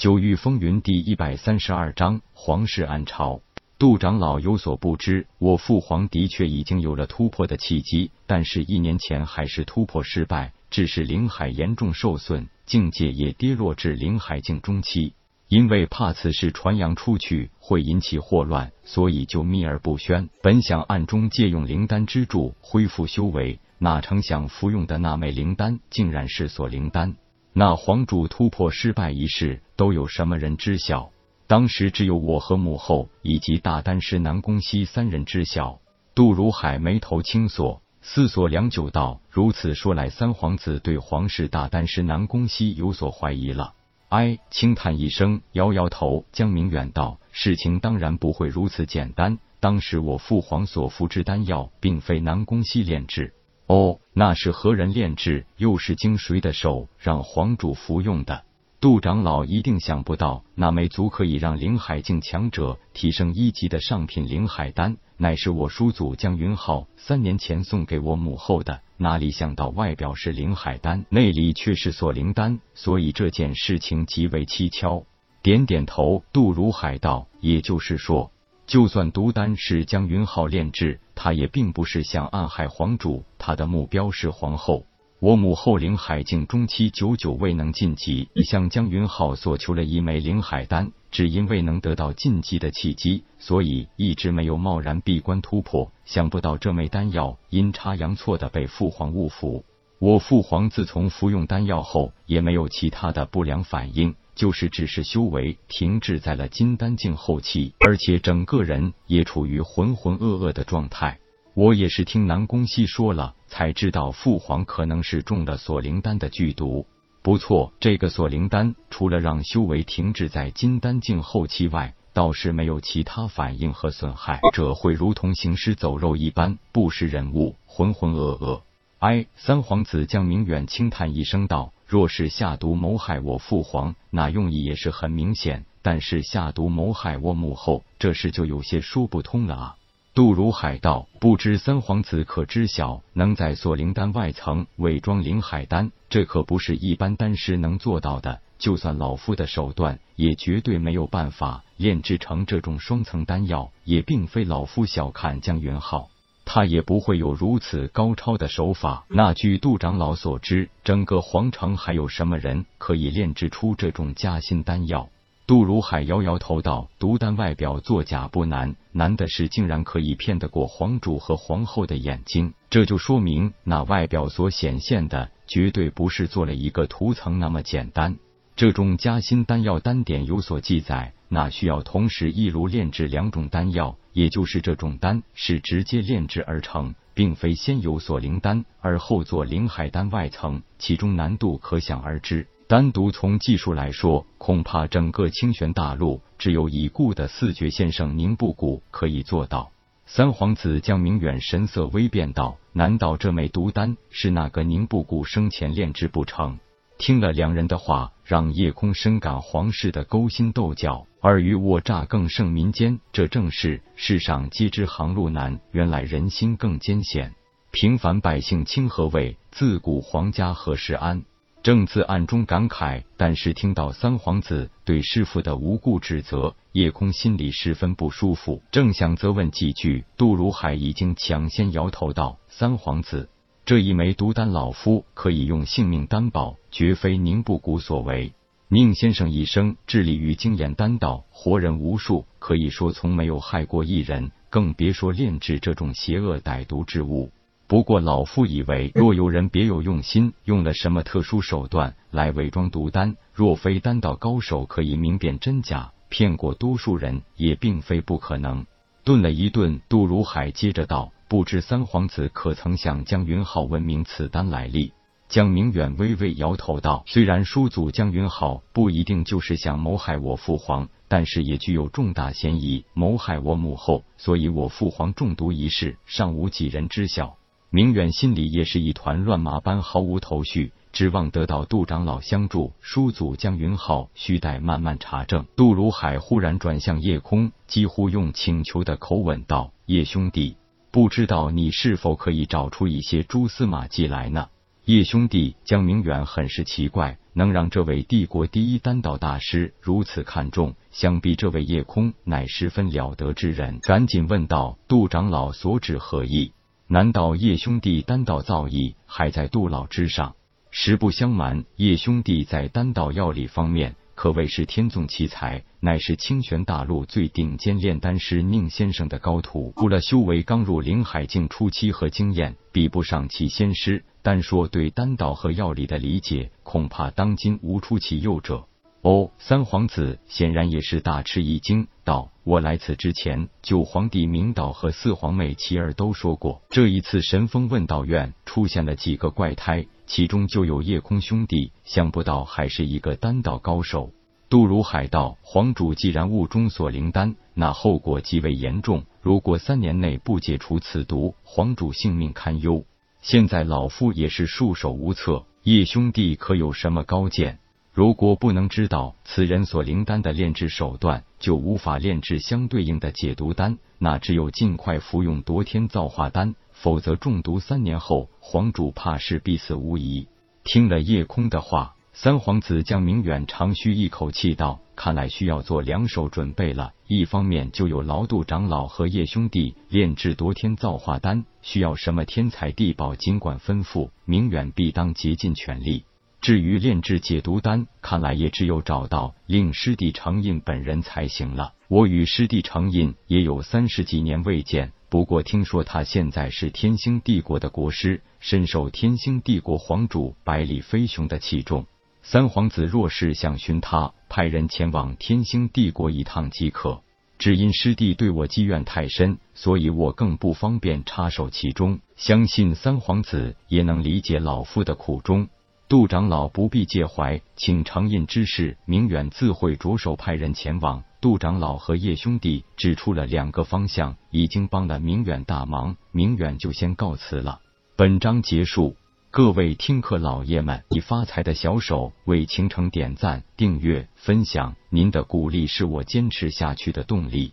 九域风云第一百三十二章皇室暗潮。杜长老有所不知，我父皇的确已经有了突破的契机，但是一年前还是突破失败，致使灵海严重受损，境界也跌落至灵海境中期。因为怕此事传扬出去会引起祸乱，所以就秘而不宣。本想暗中借用灵丹之助恢复修为，哪成想服用的那枚灵丹竟然是锁灵丹。那皇主突破失败一事，都有什么人知晓？当时只有我和母后以及大丹师南宫熙三人知晓。杜如海眉头轻锁，思索良久，道：“如此说来，三皇子对皇室大丹师南宫熙有所怀疑了。”哎，轻叹一声，摇摇头。江明远道：“事情当然不会如此简单。当时我父皇所服之丹药，并非南宫熙炼制。”哦，那是何人炼制？又是经谁的手让皇主服用的？杜长老一定想不到，那枚足可以让灵海境强者提升一级的上品灵海丹，乃是我叔祖江云浩三年前送给我母后的。哪里想到外表是灵海丹，内里却是锁灵丹，所以这件事情极为蹊跷。点点头，杜如海道：“也就是说。”就算毒丹是江云浩炼制，他也并不是想暗害皇主，他的目标是皇后。我母后灵海境中期久久未能晋级，向江云浩索求了一枚灵海丹，只因未能得到晋级的契机，所以一直没有贸然闭关突破。想不到这枚丹药阴差阳错的被父皇误服，我父皇自从服用丹药后，也没有其他的不良反应。就是只是修为停滞在了金丹境后期，而且整个人也处于浑浑噩噩的状态。我也是听南宫熙说了，才知道父皇可能是中了锁灵丹的剧毒。不错，这个锁灵丹除了让修为停滞在金丹境后期外，倒是没有其他反应和损害，这会如同行尸走肉一般，不识人物，浑浑噩噩。哎，三皇子江明远轻叹一声道。若是下毒谋害我父皇，那用意也是很明显；但是下毒谋害我母后，这事就有些说不通了啊！杜如海道，不知三皇子可知晓，能在锁灵丹外层伪装灵海丹，这可不是一般丹师能做到的。就算老夫的手段，也绝对没有办法炼制成这种双层丹药。也并非老夫小看江云浩。他也不会有如此高超的手法。那据杜长老所知，整个皇城还有什么人可以炼制出这种加心丹药？杜如海摇摇头道：“毒丹外表作假不难，难的是竟然可以骗得过皇主和皇后的眼睛。这就说明那外表所显现的绝对不是做了一个涂层那么简单。这种加心丹药单点有所记载，那需要同时一炉炼制两种丹药。”也就是这种丹是直接炼制而成，并非先有锁灵丹而后做灵海丹外层，其中难度可想而知。单独从技术来说，恐怕整个清玄大陆只有已故的四绝先生宁布谷可以做到。三皇子江明远神色微变道：“难道这枚毒丹是那个宁布谷生前炼制不成？”听了两人的话，让叶空深感皇室的勾心斗角，尔虞我诈更胜民间。这正是世上皆知航路难，原来人心更艰险。平凡百姓清何谓？自古皇家何时安？正自暗中感慨，但是听到三皇子对师傅的无故指责，叶空心里十分不舒服。正想责问几句，杜如海已经抢先摇头道：“三皇子。”这一枚毒丹，老夫可以用性命担保，绝非宁不谷所为。宁先生一生致力于精研丹道，活人无数，可以说从没有害过一人，更别说炼制这种邪恶歹毒之物。不过老夫以为，若有人别有用心，用了什么特殊手段来伪装毒丹，若非丹道高手可以明辨真假，骗过多数人也并非不可能。顿了一顿，杜如海接着道。不知三皇子可曾向江云浩问明此丹来历？江明远微微摇头道：“虽然叔祖江云浩不一定就是想谋害我父皇，但是也具有重大嫌疑谋害我母后，所以我父皇中毒一事尚无几人知晓。”明远心里也是一团乱麻般，毫无头绪，指望得到杜长老相助。叔祖江云浩需待慢慢查证。杜如海忽然转向夜空，几乎用请求的口吻道：“叶兄弟。”不知道你是否可以找出一些蛛丝马迹来呢？叶兄弟江明远很是奇怪，能让这位帝国第一丹道大师如此看重，想必这位叶空乃十分了得之人。赶紧问道：“杜长老所指何意？难道叶兄弟丹道造诣还在杜老之上？”实不相瞒，叶兄弟在丹道药理方面。可谓是天纵奇才，乃是清玄大陆最顶尖炼丹师宁先生的高徒。除了修为刚入灵海境初期和经验比不上其先师，单说对丹道和药理的理解，恐怕当今无出其右者。哦，三皇子显然也是大吃一惊，道：“我来此之前，九皇帝明道和四皇妹琪儿都说过，这一次神风问道院出现了几个怪胎。”其中就有夜空兄弟，想不到还是一个丹道高手。杜如海道：“皇主既然误中锁灵丹，那后果极为严重。如果三年内不解除此毒，皇主性命堪忧。现在老夫也是束手无策。叶兄弟可有什么高见？如果不能知道此人锁灵丹的炼制手段，就无法炼制相对应的解毒丹。那只有尽快服用夺天造化丹。”否则中毒三年后，皇主怕是必死无疑。听了叶空的话，三皇子江明远长吁一口气道：“看来需要做两手准备了。一方面就有劳度长老和叶兄弟炼制夺天造化丹，需要什么天材地宝，尽管吩咐，明远必当竭尽全力。至于炼制解毒丹，看来也只有找到令师弟长印本人才行了。我与师弟长印也有三十几年未见。”不过听说他现在是天星帝国的国师，深受天星帝国皇主百里飞雄的器重。三皇子若是想寻他，派人前往天星帝国一趟即可。只因师弟对我积怨太深，所以我更不方便插手其中。相信三皇子也能理解老夫的苦衷。杜长老不必介怀，请长印之事，明远自会着手派人前往。杜长老和叶兄弟指出了两个方向，已经帮了明远大忙，明远就先告辞了。本章结束，各位听课老爷们，以发财的小手为倾城点赞、订阅、分享，您的鼓励是我坚持下去的动力。